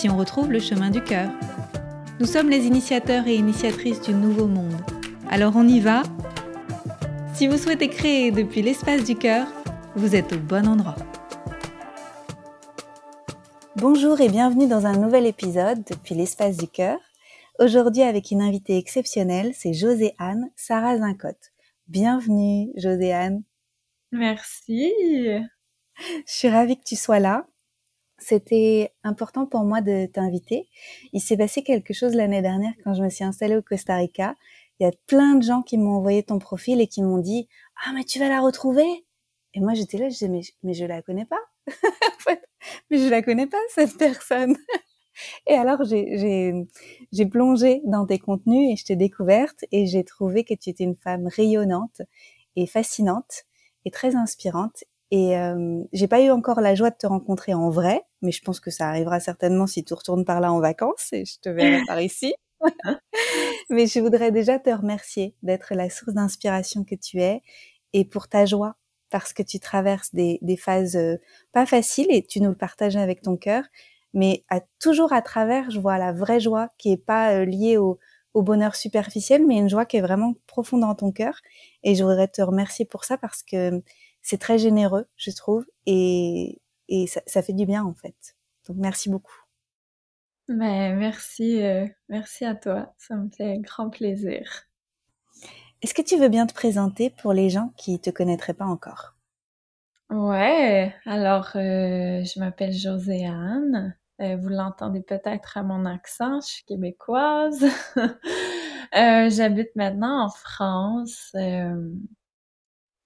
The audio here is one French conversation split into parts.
si on retrouve le chemin du cœur. Nous sommes les initiateurs et initiatrices du nouveau monde. Alors on y va Si vous souhaitez créer depuis l'espace du cœur, vous êtes au bon endroit. Bonjour et bienvenue dans un nouvel épisode depuis l'espace du cœur. Aujourd'hui avec une invitée exceptionnelle, c'est José-Anne Sarah Zincotte. Bienvenue José-Anne. Merci. Je suis ravie que tu sois là c'était important pour moi de t'inviter. Il s'est passé quelque chose l'année dernière quand je me suis installée au Costa Rica. Il y a plein de gens qui m'ont envoyé ton profil et qui m'ont dit ah mais tu vas la retrouver. Et moi j'étais là, je disais mais, mais je la connais pas. mais je la connais pas cette personne. et alors j'ai j'ai plongé dans tes contenus et je t'ai découverte et j'ai trouvé que tu étais une femme rayonnante et fascinante et très inspirante et euh, j'ai pas eu encore la joie de te rencontrer en vrai, mais je pense que ça arrivera certainement si tu retournes par là en vacances et je te verrai par ici. mais je voudrais déjà te remercier d'être la source d'inspiration que tu es et pour ta joie parce que tu traverses des, des phases euh, pas faciles et tu nous le partages avec ton cœur, mais à, toujours à travers, je vois la vraie joie qui est pas euh, liée au, au bonheur superficiel, mais une joie qui est vraiment profonde dans ton cœur. Et je voudrais te remercier pour ça parce que c'est très généreux, je trouve, et, et ça, ça, fait du bien en fait. Donc merci beaucoup. Ben, merci, euh, merci à toi, ça me fait grand plaisir. Est-ce que tu veux bien te présenter pour les gens qui te connaîtraient pas encore? Ouais, alors euh, je m'appelle Joséanne. Euh, vous l'entendez peut-être à mon accent, je suis québécoise. euh, J'habite maintenant en France.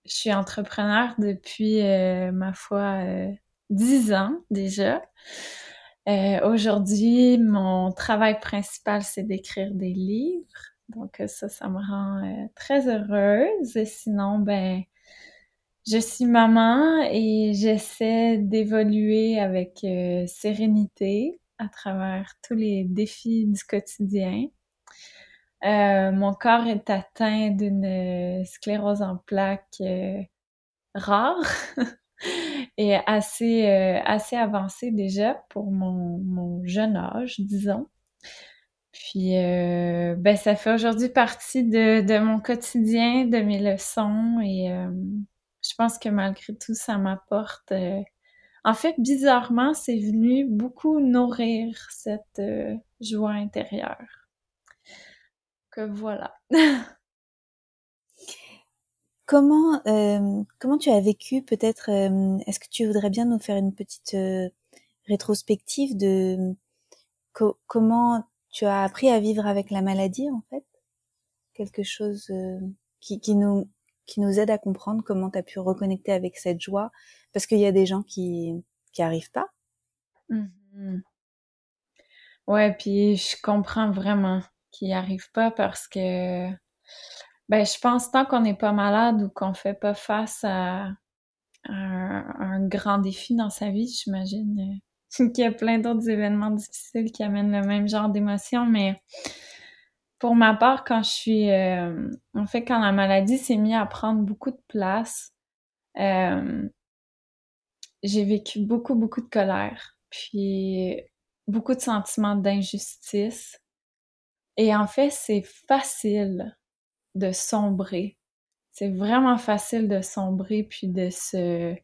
Euh, je suis entrepreneur depuis, euh, ma foi, euh, dix ans déjà. Euh, aujourd'hui, mon travail principal, c'est d'écrire des livres. Donc ça, ça me rend très heureuse. Et sinon, ben, je suis maman et j'essaie d'évoluer avec sérénité à travers tous les défis du quotidien. Euh, mon corps est atteint d'une euh, sclérose en plaques euh, rare et assez assez avancée déjà pour mon, mon jeune âge, disons. Puis ben ça fait aujourd'hui partie de, de mon quotidien, de mes leçons et je pense que malgré tout ça m'apporte en fait, bizarrement, c'est venu beaucoup nourrir cette joie intérieure voilà. comment euh, comment tu as vécu peut-être euh, Est-ce que tu voudrais bien nous faire une petite euh, rétrospective de comment tu as appris à vivre avec la maladie en fait? Quelque chose qui, qui nous qui nous aide à comprendre comment tu as pu reconnecter avec cette joie? Parce qu'il y a des gens qui qui arrivent pas. Mmh ouais, puis je comprends vraiment qui arrivent pas parce que ben je pense tant qu'on n'est pas malade ou qu'on fait pas face à, un, grand défi dans sa vie, j'imagine euh, qu'il y a plein d'autres événements difficiles qui amènent le même genre d'émotion, mais pour ma part, quand je suis euh, en fait quand la maladie s'est mise à prendre beaucoup de place, euh, j'ai vécu beaucoup, beaucoup de colère, puis beaucoup de sentiments d'injustice. Et en fait, c'est facile de sombrer. C'est vraiment facile de sombrer puis de se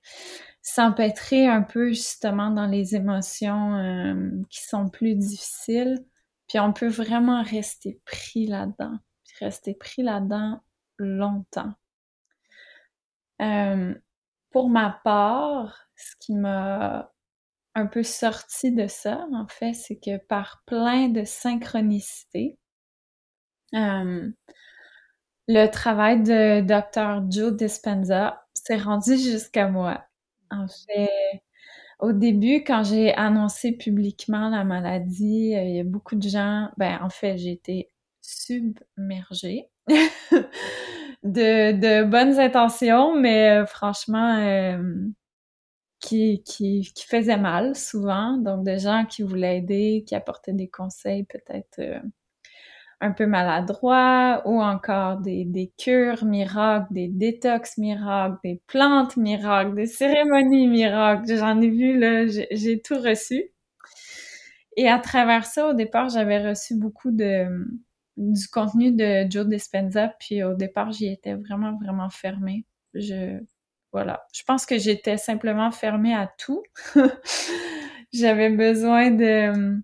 s'empêtrer un peu justement dans les émotions euh, qui sont plus difficiles. Puis on peut vraiment rester pris là-dedans. Rester pris là-dedans longtemps. Euh, pour ma part, ce qui m'a un peu sorti de ça, en fait, c'est que par plein de synchronicité, euh, le travail de Dr. Joe Dispenza s'est rendu jusqu'à moi. En fait, au début, quand j'ai annoncé publiquement la maladie, il y a beaucoup de gens, ben en fait, j'ai été submergée de, de bonnes intentions, mais franchement, qui, qui, faisaient mal souvent. Donc, des gens qui voulaient aider, qui apportaient des conseils peut-être euh, un peu maladroits ou encore des, des cures miracles, des détox miracles, des plantes miracles, des cérémonies miracles. J'en ai vu, là, j'ai tout reçu. Et à travers ça, au départ, j'avais reçu beaucoup de du contenu de Joe Dispenza, puis au départ, j'y étais vraiment, vraiment fermée. Je voilà. Je pense que j'étais simplement fermée à tout. J'avais besoin de euh,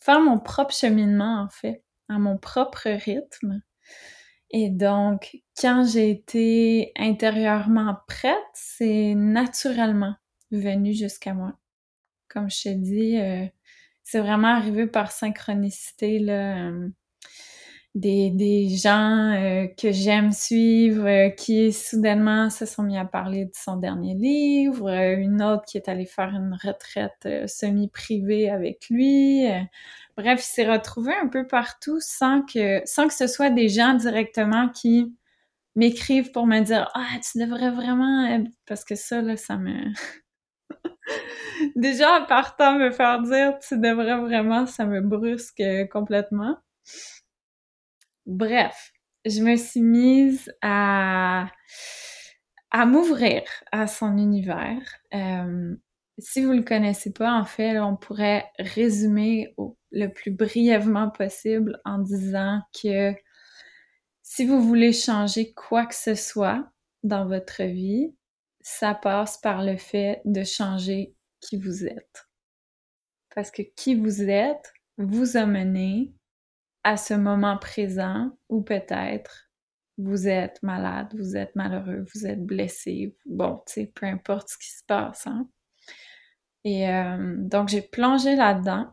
faire mon propre cheminement, en fait, à mon propre rythme. Et donc, quand j'ai été intérieurement prête, c'est naturellement venu jusqu'à moi. Comme je t'ai dit, euh, c'est vraiment arrivé par synchronicité, là. Euh, des, des gens euh, que j'aime suivre euh, qui soudainement se sont mis à parler de son dernier livre, euh, une autre qui est allée faire une retraite semi-privée avec lui. bref, il s'est retrouvé un peu partout sans que sans que ce soit des gens directement qui m'écrivent pour me dire ah tu devrais vraiment parce que ça là ça me déjà en partant me faire dire tu devrais vraiment ça me brusque complètement Bref, je me suis mise à, m'ouvrir à son univers. Euh, si vous le connaissez pas, en fait, on pourrait résumer le plus brièvement possible en disant que si vous voulez changer quoi que ce soit dans votre vie, ça passe par le fait de changer qui vous êtes. Parce que qui vous êtes vous a mené à ce moment présent où peut-être vous êtes malade, vous êtes malheureux, vous êtes blessé, bon, tu sais, peu importe ce qui se passe. Hein? Et euh, donc, j'ai plongé là-dedans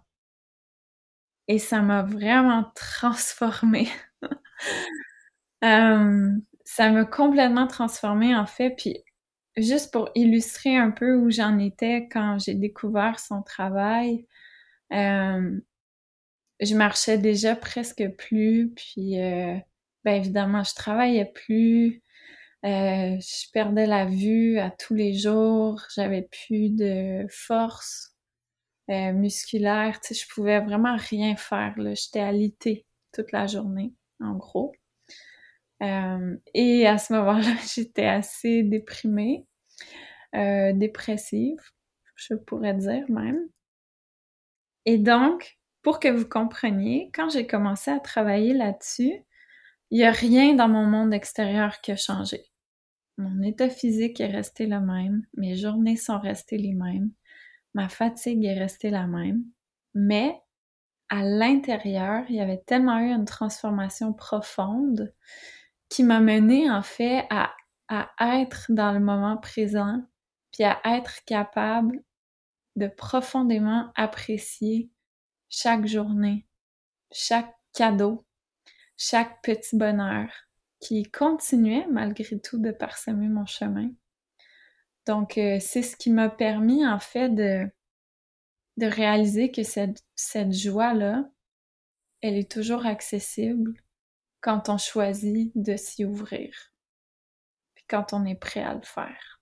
et ça m'a vraiment transformée. euh, ça m'a complètement transformée, en fait. Puis, juste pour illustrer un peu où j'en étais quand j'ai découvert son travail, euh, je marchais déjà presque plus, puis euh, ben évidemment, je travaillais plus, euh, je perdais la vue à tous les jours, j'avais plus de force euh, musculaire, tu sais, je pouvais vraiment rien faire, là, j'étais alitée toute la journée, en gros. et à ce moment-là, j'étais assez déprimée, dépressive, je pourrais dire même. Et donc, pour que vous compreniez, quand j'ai commencé à travailler là-dessus, il n'y a rien dans mon monde extérieur qui a changé. Mon état physique est resté le même, mes journées sont restées les mêmes, ma fatigue est restée la même, mais à l'intérieur, il y avait tellement eu une transformation profonde qui m'a mené en fait à, à être dans le moment présent, puis à être capable de profondément apprécier chaque journée, chaque cadeau, chaque petit bonheur qui continuait malgré tout de parsemer mon chemin. Donc, euh, c'est ce qui m'a permis en fait de, de réaliser que cette, cette joie-là, elle est toujours accessible quand on choisit de s'y ouvrir, puis quand on est prêt à le faire.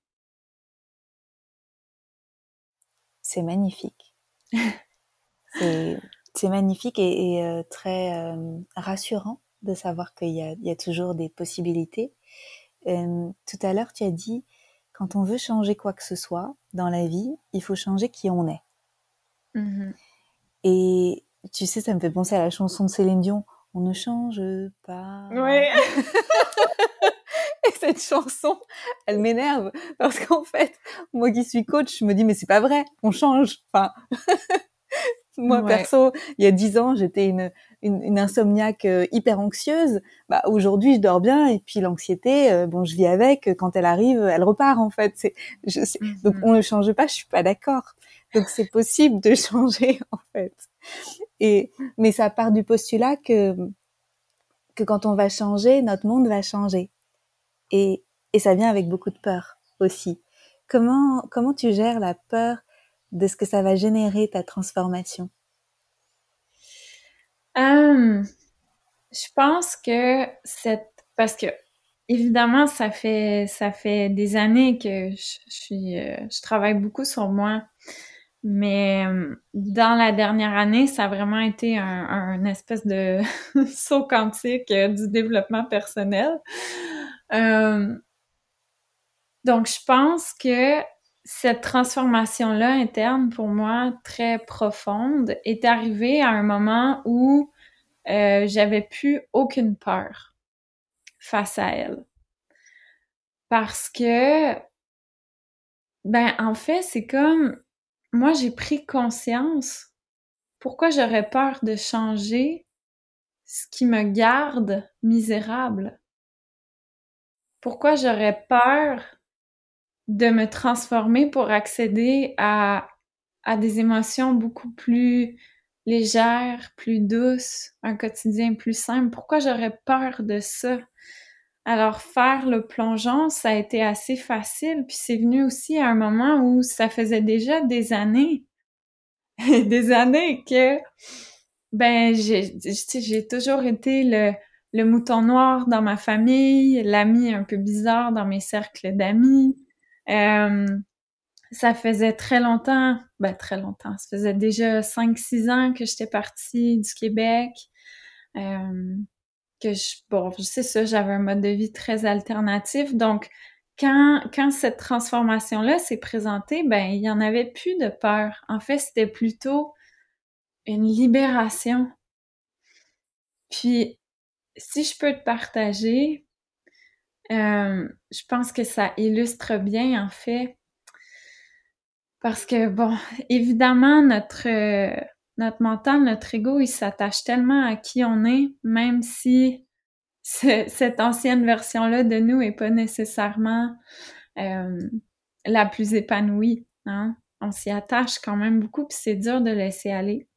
C'est magnifique. C'est magnifique et, et euh, très euh, rassurant de savoir qu'il y, y a, toujours des possibilités. Euh, tout à l'heure, tu as dit, quand on veut changer quoi que ce soit dans la vie, il faut changer qui on est. Mm-hmm. Et tu sais, ça me fait penser à la chanson de Céline Dion, On ne change pas. Oui. et cette chanson, elle m'énerve parce qu'en fait, moi qui suis coach, je me dis mais c'est pas vrai, on change. Enfin, moi, perso, il y a dix ans, j'étais une, une, une, insomniaque euh, hyper anxieuse. Bah, aujourd'hui, je dors bien et puis l'anxiété, euh, bon, je vis avec. Quand elle arrive, elle repart en fait. C'est, je, Donc, mm-hmm. on ne change pas. Je suis pas d'accord. Donc, c'est possible de changer en fait. Et mais ça part du postulat que que quand on va changer, notre monde va changer. Et et ça vient avec beaucoup de peur aussi. Comment comment tu gères la peur de ce que ça va générer ta transformation? Euh, Je pense que cette parce que évidemment ça fait ça fait des années que je, suis euh, je travaille beaucoup sur moi mais euh, dans la dernière année, ça a vraiment été un, un espèce de saut quantique euh, du développement personnel. Euh, donc, je pense que cette transformation-là interne, pour moi, très profonde, est arrivée à un moment où euh, j'avais plus aucune peur face à elle. Parce que, ben, en fait, c'est comme moi, j'ai pris conscience. Pourquoi j'aurais peur de changer ce qui me garde misérable? Pourquoi j'aurais peur de me transformer pour accéder à, à des émotions beaucoup plus légères, plus douces, un quotidien plus simple? Pourquoi j'aurais peur de ça? Alors faire le plongeon, ça a été assez facile, puis c'est venu aussi à un moment où ça faisait déjà des années, des années que ben j'ai toujours été le le mouton noir dans ma famille, l'ami un peu bizarre dans mes cercles d'amis. Euh, ça faisait très longtemps, ben très longtemps, ça faisait déjà 5-6 ans que j'étais partie du Québec. Euh, que je, bon, sais ça, j'avais un mode de vie très alternatif. Donc, quand, quand cette transformation-là s'est présentée, ben, il y en avait plus de peur. En fait, c'était plutôt une libération. Puis, si je peux te partager, euh, je pense que ça illustre bien, en fait, parce que, bon, évidemment, notre, notre mental, notre ego, il s'attache tellement à qui on est, même si cette ancienne version-là de nous est pas nécessairement euh, la plus épanouie. Hein? On s'y attache quand même beaucoup, puis c'est dur de laisser aller.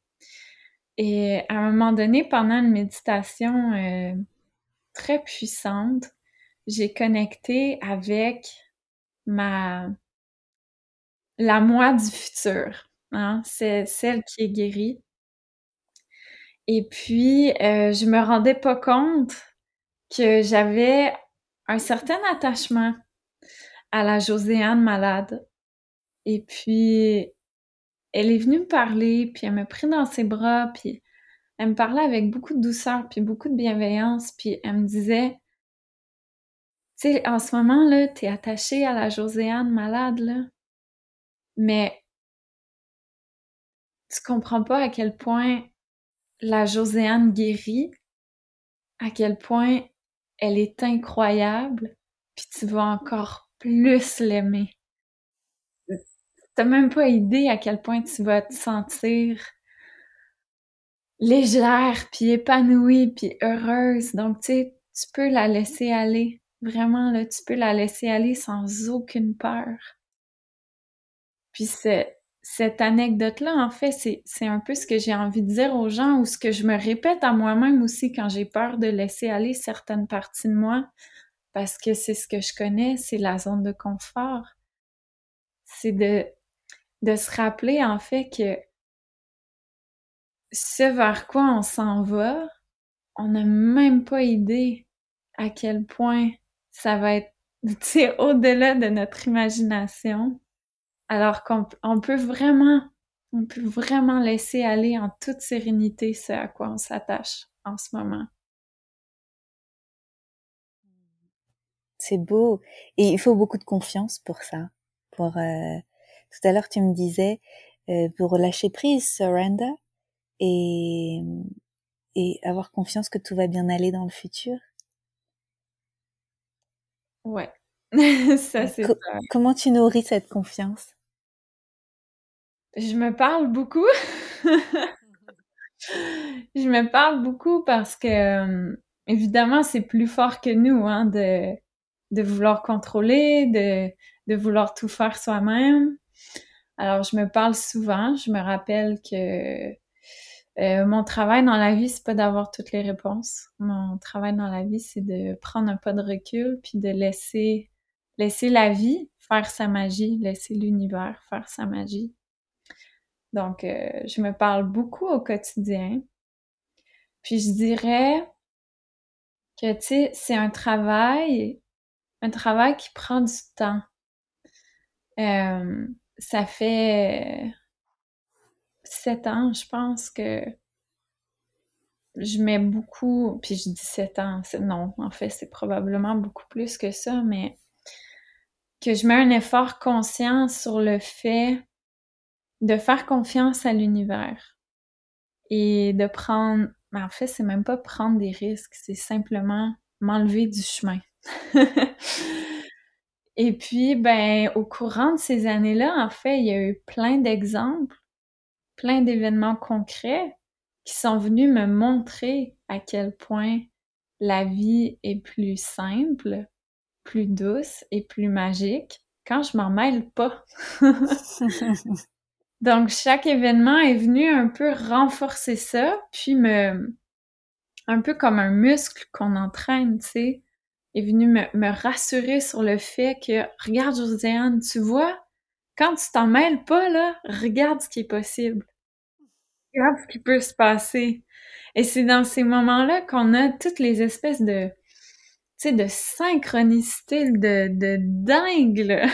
Et à un moment donné, pendant une méditation euh, très puissante, j'ai connecté avec ma la moi du futur. Hein? C'est celle qui est guérie. Et puis, euh, je me rendais pas compte que j'avais un certain attachement à la Joséanne malade. Et puis, elle est venue me parler, puis elle m'a pris dans ses bras, puis elle me parlait avec beaucoup de douceur, puis beaucoup de bienveillance, puis elle me disait, tu sais, en ce moment-là, t'es attachée à la Joséanne malade, là, mais tu comprends pas à quel point la Joséanne guérit, à quel point elle est incroyable, puis tu vas encore plus l'aimer. T'as même pas idée à quel point tu vas te sentir légère, puis épanouie, puis heureuse. Donc, tu sais, tu peux la laisser aller. Vraiment, là, tu peux la laisser aller sans aucune peur. Puis cette anecdote-là, en fait, c'est un peu ce que j'ai envie de dire aux gens ou ce que je me répète à moi-même aussi quand j'ai peur de laisser aller certaines parties de moi, parce que c'est ce que je connais, c'est la zone de confort. C'est de, de se rappeler, en fait, que ce vers quoi on s'en va, on n'a même pas idée à quel point ça va être, au-delà de notre imagination alors qu'on peut vraiment, on peut vraiment laisser aller en toute sérénité ce à quoi on s'attache en ce moment. C'est beau. Et il faut beaucoup de confiance pour ça. Pour euh, tout à l'heure tu me disais euh, pour lâcher prise, surrender et et avoir confiance que tout va bien aller dans le futur. Ouais. ça c'est Comment tu nourris cette confiance? Je me parle beaucoup. je me parle beaucoup parce que, évidemment, c'est plus fort que nous, hein, de, de vouloir contrôler, de, de vouloir tout faire soi-même. Alors, je me parle souvent. Je me rappelle que euh, mon travail dans la vie, c'est pas d'avoir toutes les réponses. Mon travail dans la vie, c'est de prendre un pas de recul puis de laisser laisser la vie faire sa magie, laisser l'univers faire sa magie. Donc, euh, je me parle beaucoup au quotidien. Puis je dirais que, tu sais, c'est un travail, un travail qui prend du temps. Euh, ça fait sept ans, je pense que je mets beaucoup, puis je dis sept ans, non, en fait, c'est probablement beaucoup plus que ça, mais que je mets un effort conscient sur le fait de faire confiance à l'univers et de prendre, mais en fait, c'est même pas prendre des risques, c'est simplement m'enlever du chemin. et puis, ben, au courant de ces années-là, en fait, il y a eu plein d'exemples, plein d'événements concrets qui sont venus me montrer à quel point la vie est plus simple, plus douce et plus magique quand je m'en mêle pas. Donc, chaque événement est venu un peu renforcer ça, puis me, un peu comme un muscle qu'on entraîne, tu sais, est venu me, me, rassurer sur le fait que, regarde Josiane, tu vois, quand tu t'en mêles pas, là, regarde ce qui est possible. Regarde ce qui peut se passer. Et c'est dans ces moments-là qu'on a toutes les espèces de, tu sais, de synchronicité, de, de dingue, là.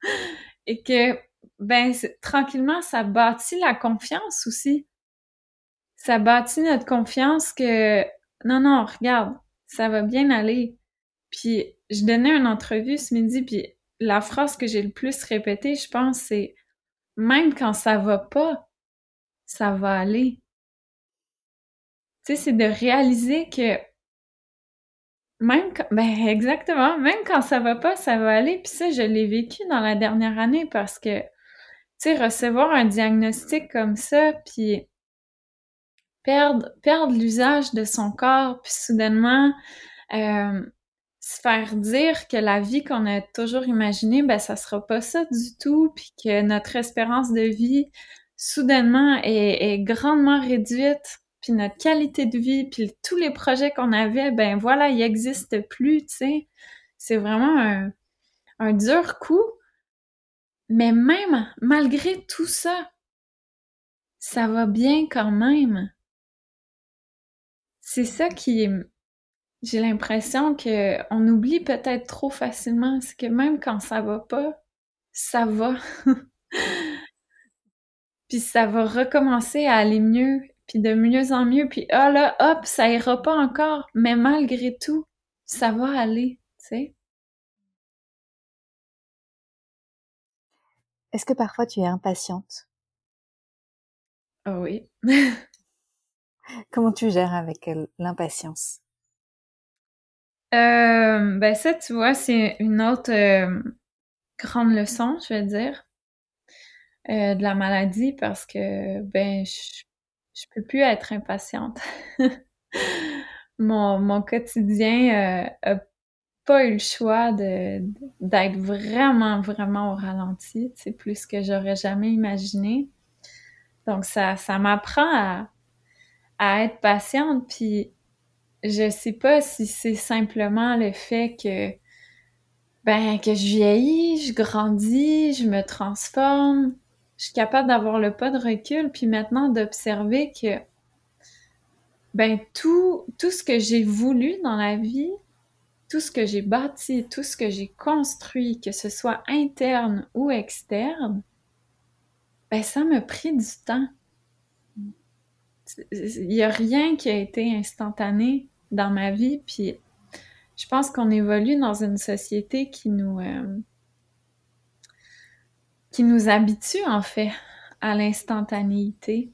Et que ben tranquillement, ça bâtit la confiance aussi. Ça bâtit notre confiance que non, non, regarde, ça va bien aller. Puis je donnais une entrevue ce midi, puis la phrase que j'ai le plus répétée, je pense, c'est même quand ça va pas, ça va aller. Tu sais, c'est de réaliser que même quand, ben exactement, même quand ça va pas, ça va aller. Puis ça, je l'ai vécu dans la dernière année parce que tu sais, recevoir un diagnostic comme ça, puis perdre, perdre l'usage de son corps, puis soudainement euh, se faire dire que la vie qu'on a toujours imaginée, ben ça sera pas ça du tout, puis que notre espérance de vie soudainement est, est grandement réduite, puis notre qualité de vie, puis tous les projets qu'on avait, ben voilà, ils n'existent plus, tu sais. C'est vraiment un, un dur coup, mais même malgré tout ça, ça va bien quand même. C'est ça qui j'ai l'impression que on oublie peut-être trop facilement, c'est que même quand ça va pas, ça va. puis ça va recommencer à aller mieux, puis de mieux en mieux, puis ah là, hop, ça ira pas encore, mais malgré tout, ça va aller, tu sais. Est-ce que parfois tu es impatiente? Oh oui. Comment tu gères avec l'impatience? Euh, Ben ça, tu vois, c'est une autre euh, grande leçon, je vais dire, euh, de la maladie parce que ben je, je peux plus être impatiente. mon, mon quotidien a pas eu le choix d'être vraiment vraiment au ralenti, c'est plus que j'aurais jamais imaginé. Donc ça ça m'apprend à à être patiente puis je sais pas si c'est simplement le fait que ben que je vieillis, je grandis, je me transforme, je suis capable d'avoir le pas de recul puis maintenant d'observer que ben tout tout ce que j'ai voulu dans la vie tout ce que j'ai bâti, tout ce que j'ai construit, que ce soit interne ou externe, ben ça m'a pris du temps. Il n'y a rien qui a été instantané dans ma vie, puis je pense qu'on évolue dans une société qui nous euh, qui nous habitue en fait à l'instantanéité.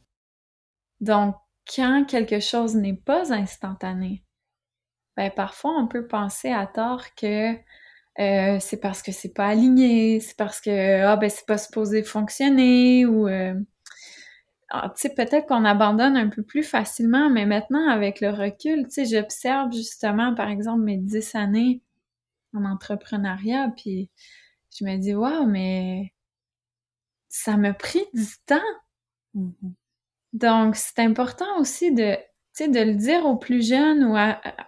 Donc quand quelque chose n'est pas instantané, ben parfois on peut penser à tort que euh, c'est parce que c'est pas aligné, c'est parce que ah ben c'est pas supposé fonctionner ou euh, tu sais peut-être qu'on abandonne un peu plus facilement, mais maintenant avec le recul, tu sais j'observe justement par exemple mes dix années en entrepreneuriat, puis je me dis waouh mais ça m'a pris du temps. Mm-hmm. Donc c'est important aussi de de le dire aux plus jeunes ou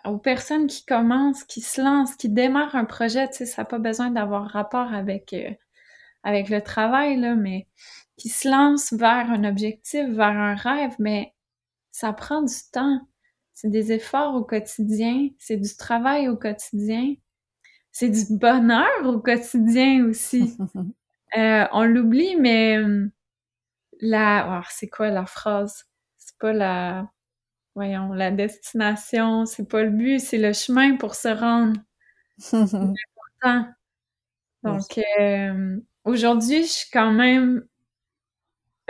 aux personnes qui commencent, qui se lancent, qui démarrent un projet, tu sais, ça n'a pas besoin d'avoir rapport avec, euh, avec le travail, là, mais qui se lance vers un objectif, vers un rêve, mais ça prend du temps. C'est des efforts au quotidien, c'est du travail au quotidien, c'est du bonheur au quotidien aussi. euh, on l'oublie, mais hum, la, oh, c'est quoi la phrase? C'est pas la, voyons, la destination, c'est pas le but, c'est le chemin pour se rendre. c'est important. Donc, euh, aujourd'hui, je suis quand même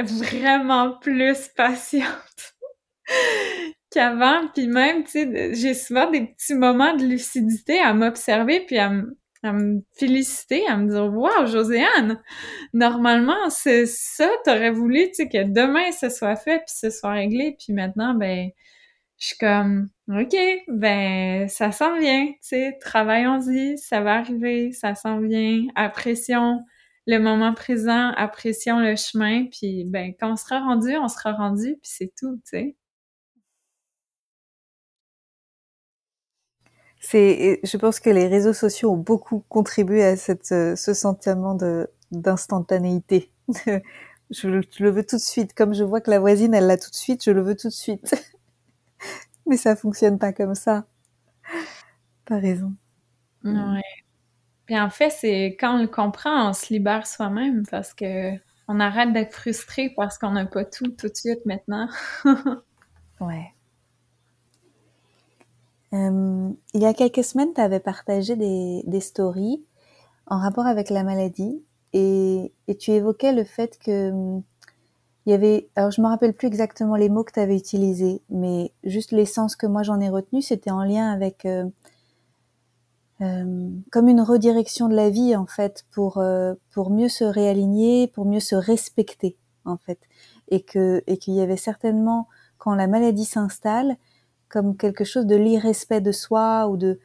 vraiment plus patiente qu'avant. Puis même, tu sais, j'ai souvent des petits moments de lucidité à m'observer puis à, me féliciter, à me dire « Wow, Joséanne, normalement, c'est ça, t'aurais voulu, tu sais, que demain, ce soit fait puis ce soit réglé. Puis maintenant, ben, je suis comme OK, ben ça s'en vient, tu sais, travaillons-y, ça va arriver, ça s'en vient, apprécions le moment présent, apprécions le chemin, puis ben quand on sera rendu, on sera rendu, puis c'est tout, tu sais. C'est, je pense que les réseaux sociaux ont beaucoup contribué à cette, euh, ce sentiment de d'instantanéité. je, je le veux tout de suite. Comme je vois que la voisine, elle l'a tout de suite, je le veux tout de suite. Mais ça fonctionne pas comme ça. T'as raison. Ouais. Puis en fait, c'est quand on le comprend, on se libère soi-même parce que on arrête d'être frustré parce qu'on n'a pas tout tout de suite maintenant. ouais. Euh, il y a quelques semaines, tu avais partagé des, des, stories en rapport avec la maladie et, et tu évoquais le fait que il y avait, alors je me rappelle plus exactement les mots que tu avais utilisés, mais juste l'essence que moi j'en ai retenu, c'était en lien avec euh, euh, comme une redirection de la vie en fait pour euh, pour mieux se réaligner, pour mieux se respecter en fait, et que et qu'il y avait certainement quand la maladie s'installe comme quelque chose de l'irrespect de soi ou de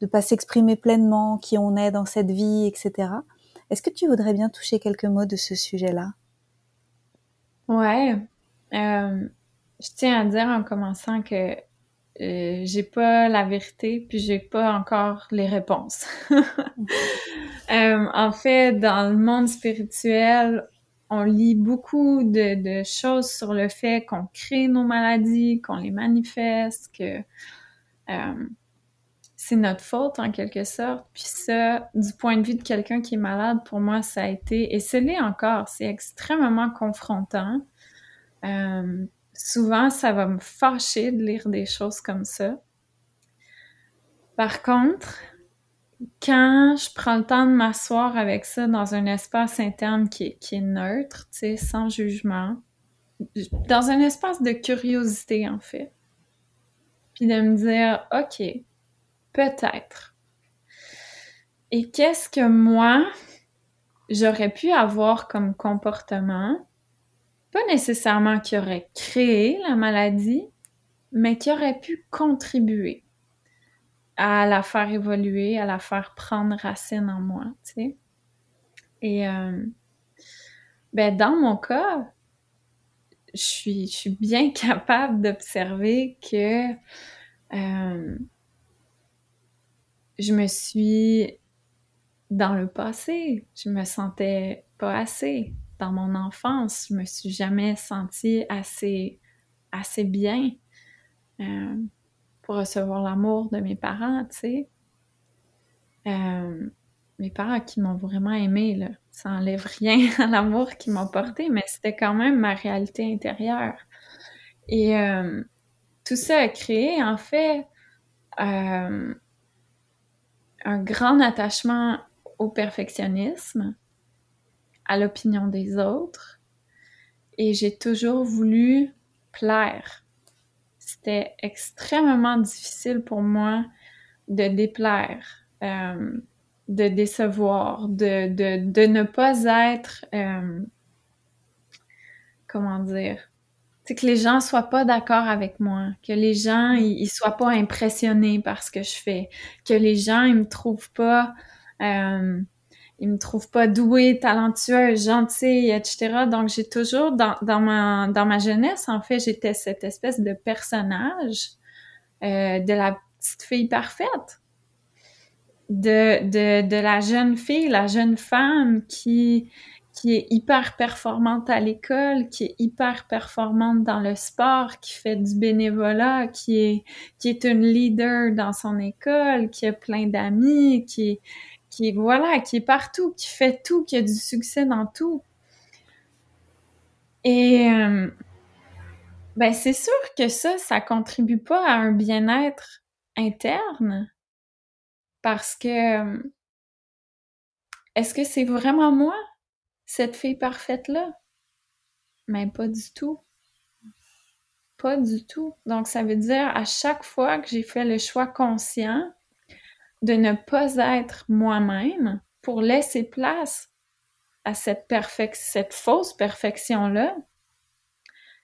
de pas s'exprimer pleinement qui on est dans cette vie, etc. Est-ce que tu voudrais bien toucher quelques mots de ce sujet-là? Ouais. Euh, je tiens à dire en commençant que euh, j'ai pas la vérité, puis j'ai pas encore les réponses. euh, en fait, dans le monde spirituel, on lit beaucoup de, choses sur le fait qu'on crée nos maladies, qu'on les manifeste, que euh, c'est notre faute en quelque sorte. Puis ça, du point de vue de quelqu'un qui est malade, pour moi, ça a été, et ce l'est encore, c'est extrêmement confrontant. Souvent, ça va me fâcher de lire des choses comme ça. Par contre, quand je prends le temps de m'asseoir avec ça dans un espace interne qui est, neutre, tu sais, sans jugement, dans un espace de curiosité, en fait, puis de me dire, OK, Peut-être. Et qu'est-ce que moi, j'aurais pu avoir comme comportement, nécessairement qui aurait créé la maladie, mais qui aurait pu contribuer à la faire évoluer, à la faire prendre racine en moi. Et euh, ben dans mon cas, je suis, je suis bien capable d'observer que euh, je me suis dans le passé, je me sentais pas assez. Dans mon enfance, je me suis jamais sentie assez assez bien euh, pour recevoir l'amour de mes parents, tu sais. Euh, mes parents qui m'ont vraiment aimé, là. Ça enlève rien à l'amour qu'ils m'ont porté, mais c'était quand même ma réalité intérieure. Et euh, tout ça a créé, en fait, un grand attachement au perfectionnisme, à l'opinion des autres, et j'ai toujours voulu plaire. C'était extrêmement difficile pour moi de déplaire, euh, de décevoir, de, de, ne pas être, euh, comment dire, c'est que les gens soient pas d'accord avec moi, que les gens ils, soient pas impressionnés par ce que je fais, que les gens ils me trouvent pas euh, ils me trouvent pas douée, talentueuse, gentille, etc. Donc j'ai toujours dans, ma jeunesse en fait j'étais cette espèce de personnage euh, de la petite fille parfaite, de, la jeune fille, la jeune femme qui qui est hyper performante à l'école, qui est hyper performante dans le sport, qui fait du bénévolat, qui est qui est une leader dans son école, qui a plein d'amis, qui est qui est voilà, qui est partout, qui fait tout, qui a du succès dans tout. Et euh, ben c'est sûr que ça, ça contribue pas à un bien-être interne parce que est-ce que c'est vraiment moi cette fille parfaite-là? Mais pas du tout. Pas du tout. Donc, ça veut dire à chaque fois que j'ai fait le choix conscient de ne pas être moi-même pour laisser place à cette, cette fausse perfection-là,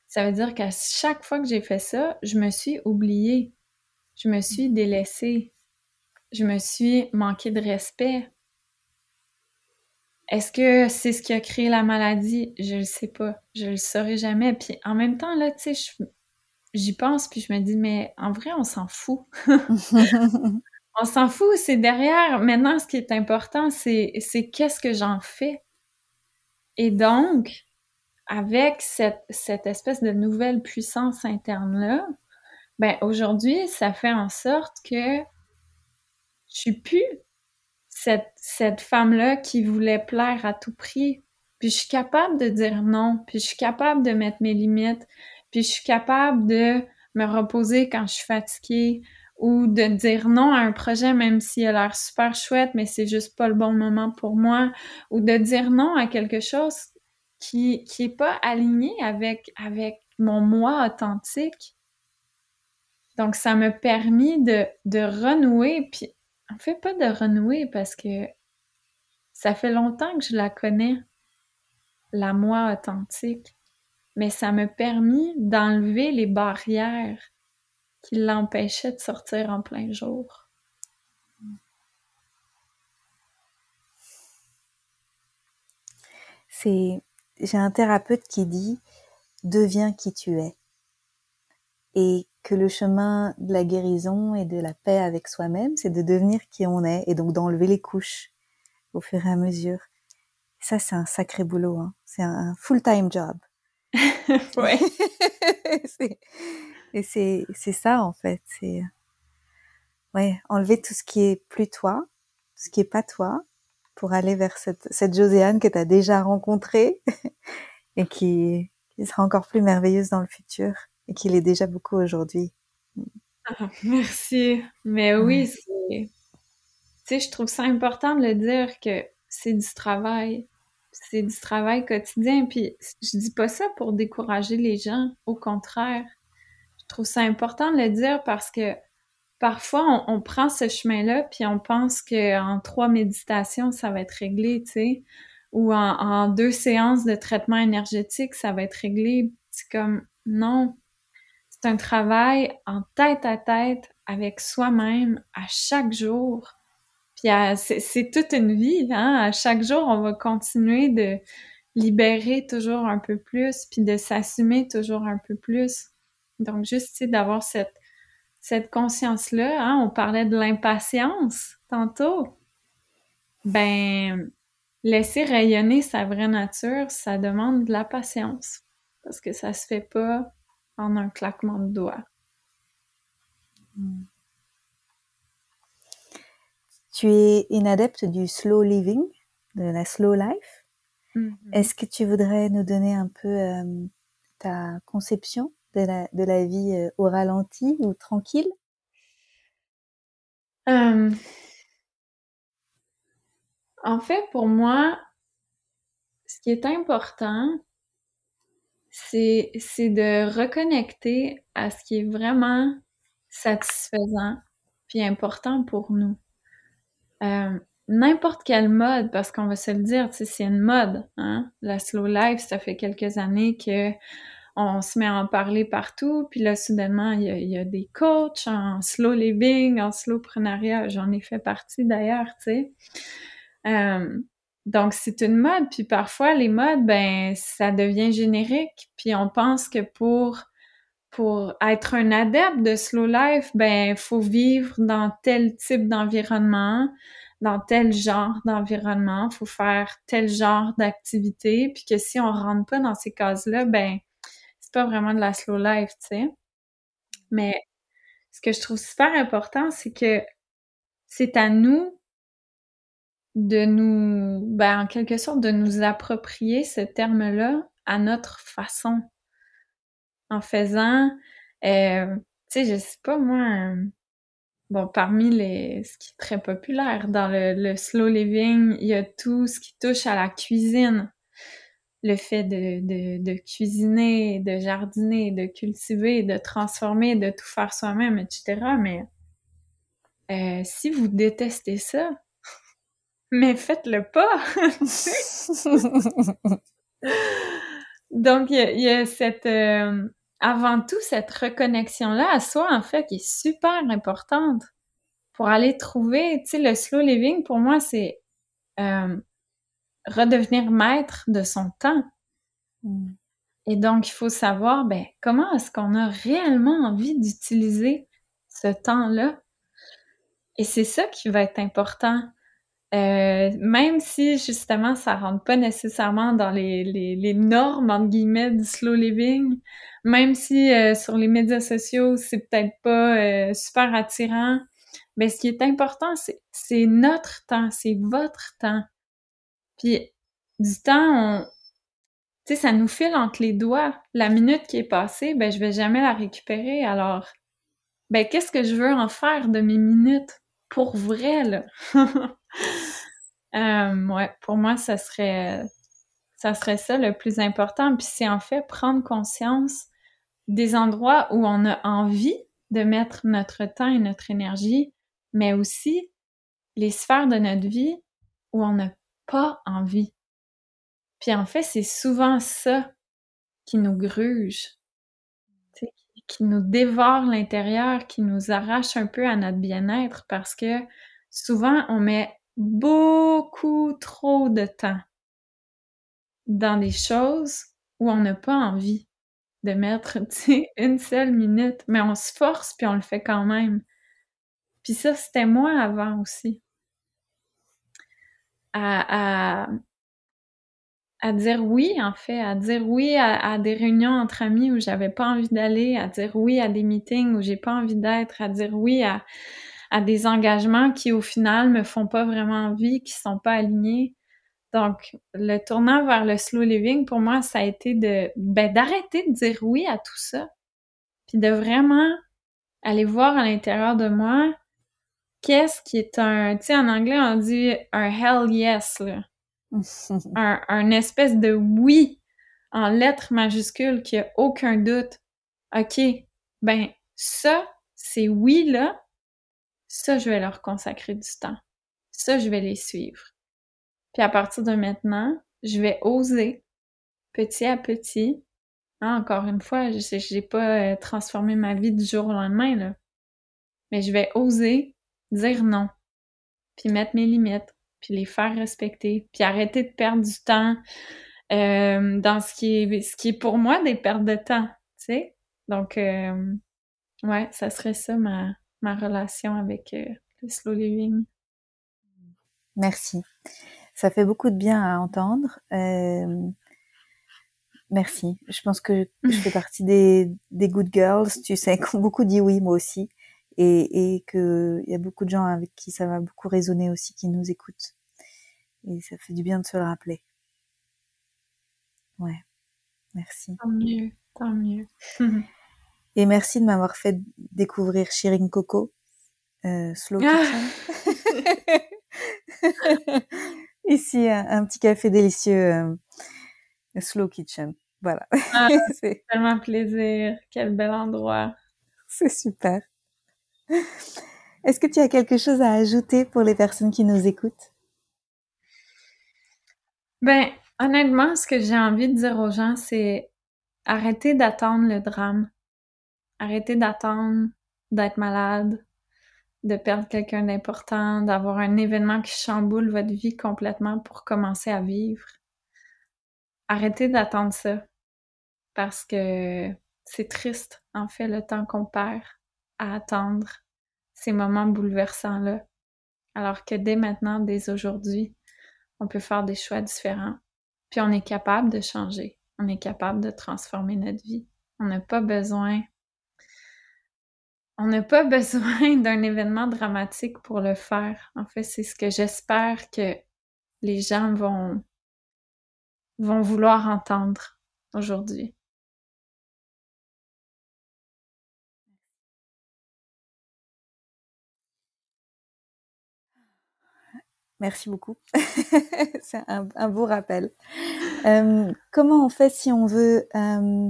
ça veut dire qu'à chaque fois que j'ai fait ça, je me suis oubliée, je me suis délaissée, je me suis manqué de respect, est-ce que c'est ce qui a créé la maladie? Je le sais pas. Je le saurai jamais. Puis en même temps, là, tu sais, j'y pense, puis je me dis, mais en vrai, on s'en fout. on s'en fout, c'est derrière. Maintenant, ce qui est important, c'est, qu'est-ce que j'en fais? Et donc, avec cette, cette espèce de nouvelle puissance interne-là, ben aujourd'hui, ça fait en sorte que je suis plus cette, cette femme-là qui voulait plaire à tout prix. Puis je suis capable de dire non, puis je suis capable de mettre mes limites, puis je suis capable de me reposer quand je suis fatiguée ou de dire non à un projet même s'il a l'air super chouette mais c'est juste pas le bon moment pour moi ou de dire non à quelque chose qui qui est pas aligné avec avec mon moi authentique. Donc ça m'a permis de de renouer puis on fait pas de renouer parce que ça fait longtemps que je la connais, la moi authentique, mais ça m'a permis d'enlever les barrières qui l'empêchaient de sortir en plein jour. C'est, j'ai un thérapeute qui dit, deviens qui tu es. Et que le chemin de la guérison et de la paix avec soi-même, c'est de devenir qui on est et donc d'enlever les couches au fur et à mesure. Ça, c'est un sacré boulot. Hein. C'est un full-time job. ouais. et c'est c'est ça en fait. C'est ouais enlever tout ce qui est plus toi, tout ce qui est pas toi, pour aller vers cette cette Joséanne que tu as déjà rencontrée et qui qui sera encore plus merveilleuse dans le futur et qu'il est déjà beaucoup aujourd'hui. Ah, merci. Mais oui, c'est. Tu sais, je trouve ça important de le dire que c'est du travail. C'est du travail quotidien. Puis je dis pas ça pour décourager les gens. Au contraire. Je trouve ça important de le dire parce que parfois on, prend ce chemin-là puis on pense qu'en trois méditations, ça va être réglé, tu sais. Ou en, en deux séances de traitement énergétique, ça va être réglé. C'est comme non, c'est un travail en tête à tête avec soi-même à chaque jour. Puis c'est toute une vie, hein? À chaque jour, on va continuer de libérer toujours un peu plus, puis de s'assumer toujours un peu plus. Donc, juste d'avoir cette, cette conscience-là, hein? on parlait de l'impatience tantôt. Ben, laisser rayonner sa vraie nature, ça demande de la patience. Parce que ça se fait pas en un claquement de doigts. Tu es une adepte du slow living, de la slow life. Mm-hmm. Est-ce que tu voudrais nous donner un peu euh, ta conception de la, vie euh, au ralenti ou tranquille? En fait, pour moi, ce qui est important, c'est, de reconnecter à ce qui est vraiment satisfaisant puis important pour nous. N'importe quelle mode, parce qu'on va se le dire, c'est une mode, hein? La slow life, ça fait quelques années que on se met à en parler partout, puis là, soudainement, il y a, il des coachs en slow living, en slowpreneuriat, j'en ai fait partie d'ailleurs, tu sais. Euh, donc, c'est une mode. Puis parfois, les modes, ben, ça devient générique. Puis on pense que pour, être un adepte de slow life, ben, faut vivre dans tel type d'environnement, dans tel genre d'environnement, faut faire tel genre d'activité, puis que si on rentre pas dans ces cases-là, ben pas vraiment de la slow life, tu sais. Mais ce que je trouve super important, c'est que c'est à nous de nous, ben, en quelque sorte, de nous approprier ce terme-là à notre façon. En faisant, euh, tu sais, je sais pas moi, bon, parmi les, ce qui est très populaire dans le slow living, il y a tout ce qui touche à la cuisine. Le fait de, de, cuisiner, de jardiner, de cultiver, de transformer, de tout faire soi-même, etc. Mais euh, si vous détestez ça, mais faites-le pas. Donc, il y, a cette, euh, avant tout, cette reconnexion-là à soi, en fait, qui est super importante pour aller trouver, tu sais, le slow living, pour moi, c'est euh, redevenir maître de son temps. Mm. Et donc, il faut savoir, ben, comment est-ce qu'on a réellement envie d'utiliser ce temps-là? Et c'est ça qui va être important. Euh, même si justement ça rentre pas nécessairement dans les, les, les, normes entre guillemets du slow living, même si euh, sur les médias sociaux c'est peut-être pas euh, super attirant, mais ce qui est important c'est c'est notre temps, c'est votre temps. Puis du temps, tu sais, ça nous file entre les doigts. La minute qui est passée, ben je vais jamais la récupérer. Alors, ben qu'est-ce que je veux en faire de mes minutes? Pour vrai là Euh, ouais, pour moi, ça serait, ça serait ça le plus important. Puis c'est en fait prendre conscience des endroits où on a envie de mettre notre temps et notre énergie, mais aussi les sphères de notre vie où on n'a pas envie. Puis en fait, c'est souvent ça qui nous gruge, qui nous dévore l'intérieur, qui nous arrache un peu à notre bien-être parce que souvent on met beaucoup trop de temps dans des choses où on n'a pas envie de mettre, une seule minute, mais on se force puis on le fait quand même. Puis ça, c'était moi avant aussi. À, à, à, dire oui, en fait, à dire oui à, à des réunions entre amis où j'avais pas envie d'aller, à dire oui à des meetings où j'ai pas envie d'être, à dire oui à, à des engagements qui au final me font pas vraiment envie, qui sont pas alignés. Donc, le tournant vers le slow living, pour moi, ça a été de ben, d'arrêter de dire oui à tout ça, puis de vraiment aller voir à l'intérieur de moi qu'est-ce qui est un, tu sais, en anglais on dit un hell yes, là. un, un espèce de oui en lettres majuscules qui a aucun doute. OK, ben ça, c'est oui là, ça, je vais leur consacrer du temps. Ça, je vais les suivre. Puis à partir de maintenant, je vais oser, petit à petit, hein, encore une fois, je n'ai pas euh, transformé ma vie du jour au lendemain, là. Mais je vais oser dire non, puis mettre mes limites, puis les faire respecter, puis arrêter de perdre du temps euh, dans ce qui est ce qui est pour moi des pertes de temps, tu sais? Donc euh, ouais, ça serait ça ma ma relation avec euh, le slow living. Merci. Ça fait beaucoup de bien à entendre. Euh, merci. Je pense que je fais partie des, des good girls, tu sais, qui ont beaucoup dit oui, moi aussi. Et, et qu'il y a beaucoup de gens avec qui ça va beaucoup résonner aussi, qui nous écoutent. Et ça fait du bien de se le rappeler. Ouais. Merci. Tant mieux, tant mieux. Et merci de m'avoir fait découvrir Shirin Coco, euh, Slow ah. Kitchen. Ici, un, petit café délicieux, euh, Slow Kitchen. Voilà. Ah, c'est tellement plaisir. Quel bel endroit. C'est super. Est-ce que tu as quelque chose à ajouter pour les personnes qui nous écoutent? Ben, honnêtement, ce que j'ai envie de dire aux gens, c'est arrêtez d'attendre le drame. Arrêtez d'attendre d'être malade, de perdre quelqu'un d'important, d'avoir un événement qui chamboule votre vie complètement pour commencer à vivre. Arrêtez d'attendre ça parce que c'est triste, en fait, le temps qu'on perd à attendre ces moments bouleversants-là. Alors que dès maintenant, dès aujourd'hui, on peut faire des choix différents. Puis on est capable de changer. On est capable de transformer notre vie. On n'a pas besoin on n'a pas besoin d'un événement dramatique pour le faire. En fait, c'est ce que j'espère que les gens vont, vont vouloir entendre aujourd'hui. Merci beaucoup. c'est un, beau rappel. Euh, comment on fait si on veut euh,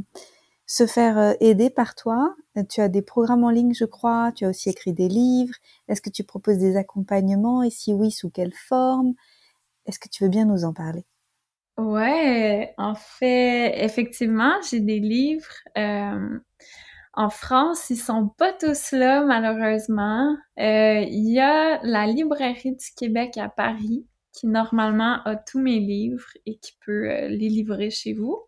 se faire euh, aider par toi? Tu as des programmes en ligne, je crois. Tu as aussi écrit des livres. Est-ce que tu proposes des accompagnements? Et si oui, sous quelle forme? Est-ce que tu veux bien nous en parler? Ouais, en fait, effectivement, j'ai des livres. En France, ils sont pas tous là, malheureusement. Euh, il y a la Librairie du Québec à Paris, qui normalement a tous mes livres et qui peut euh, les livrer chez vous.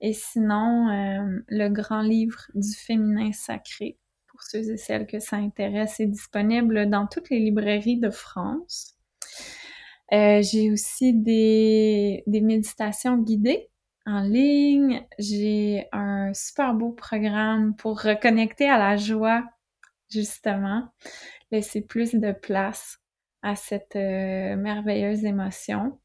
Et sinon, euh, le grand livre du féminin sacré, pour ceux et celles que ça intéresse, est disponible dans toutes les librairies de France. J'ai aussi des, des méditations guidées en ligne. J'ai un super beau programme pour reconnecter à la joie, justement, laisser plus de place à cette euh, merveilleuse émotion.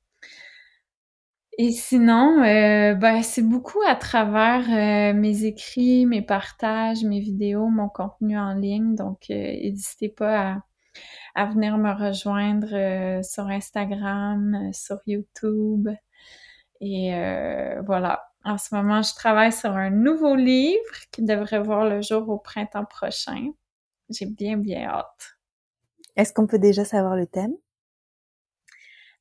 Et sinon, euh, ben, c'est beaucoup à travers euh, mes écrits, mes partages, mes vidéos, mon contenu en ligne. Donc, n'hésitez pas à, à, venir me rejoindre sur Instagram, sur YouTube, et euh, voilà. En ce moment, je travaille sur un nouveau livre qui devrait voir le jour au printemps prochain. J'ai bien, bien hâte. Est-ce qu'on peut déjà savoir le thème?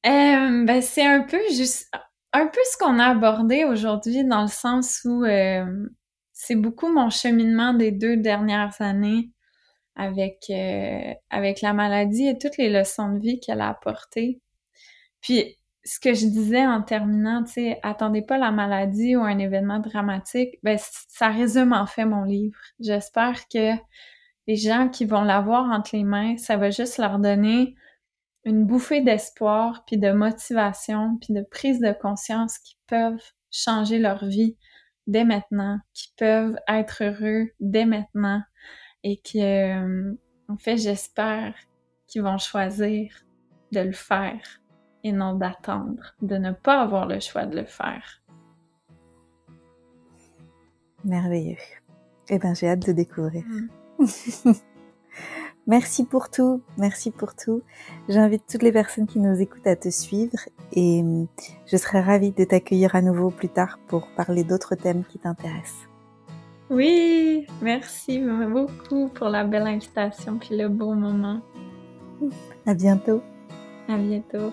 Euh, ben, c'est un peu juste, un peu ce qu'on a abordé aujourd'hui dans le sens où euh, c'est beaucoup mon cheminement des deux dernières années avec, euh, avec la maladie et toutes les leçons de vie qu'elle a apportées. Puis, ce que je disais en terminant, tu sais, attendez pas la maladie ou un événement dramatique, ben ça résume en fait mon livre. J'espère que les gens qui vont l'avoir entre les mains, ça va juste leur donner une bouffée d'espoir, puis de motivation, puis de prise de conscience qui peuvent changer leur vie dès maintenant, qui peuvent être heureux dès maintenant, et que, euh, en fait, j'espère qu'ils vont choisir de le faire et non d'attendre, de ne pas avoir le choix de le faire. Merveilleux. Eh bien, j'ai hâte de découvrir. Mm. merci pour tout, merci pour tout. J'invite toutes les personnes qui nous écoutent à te suivre et mm, je serai ravie de t'accueillir à nouveau plus tard pour parler d'autres thèmes qui t'intéressent. Oui, merci beaucoup pour la belle invitation puis le beau moment. À bientôt. À bientôt.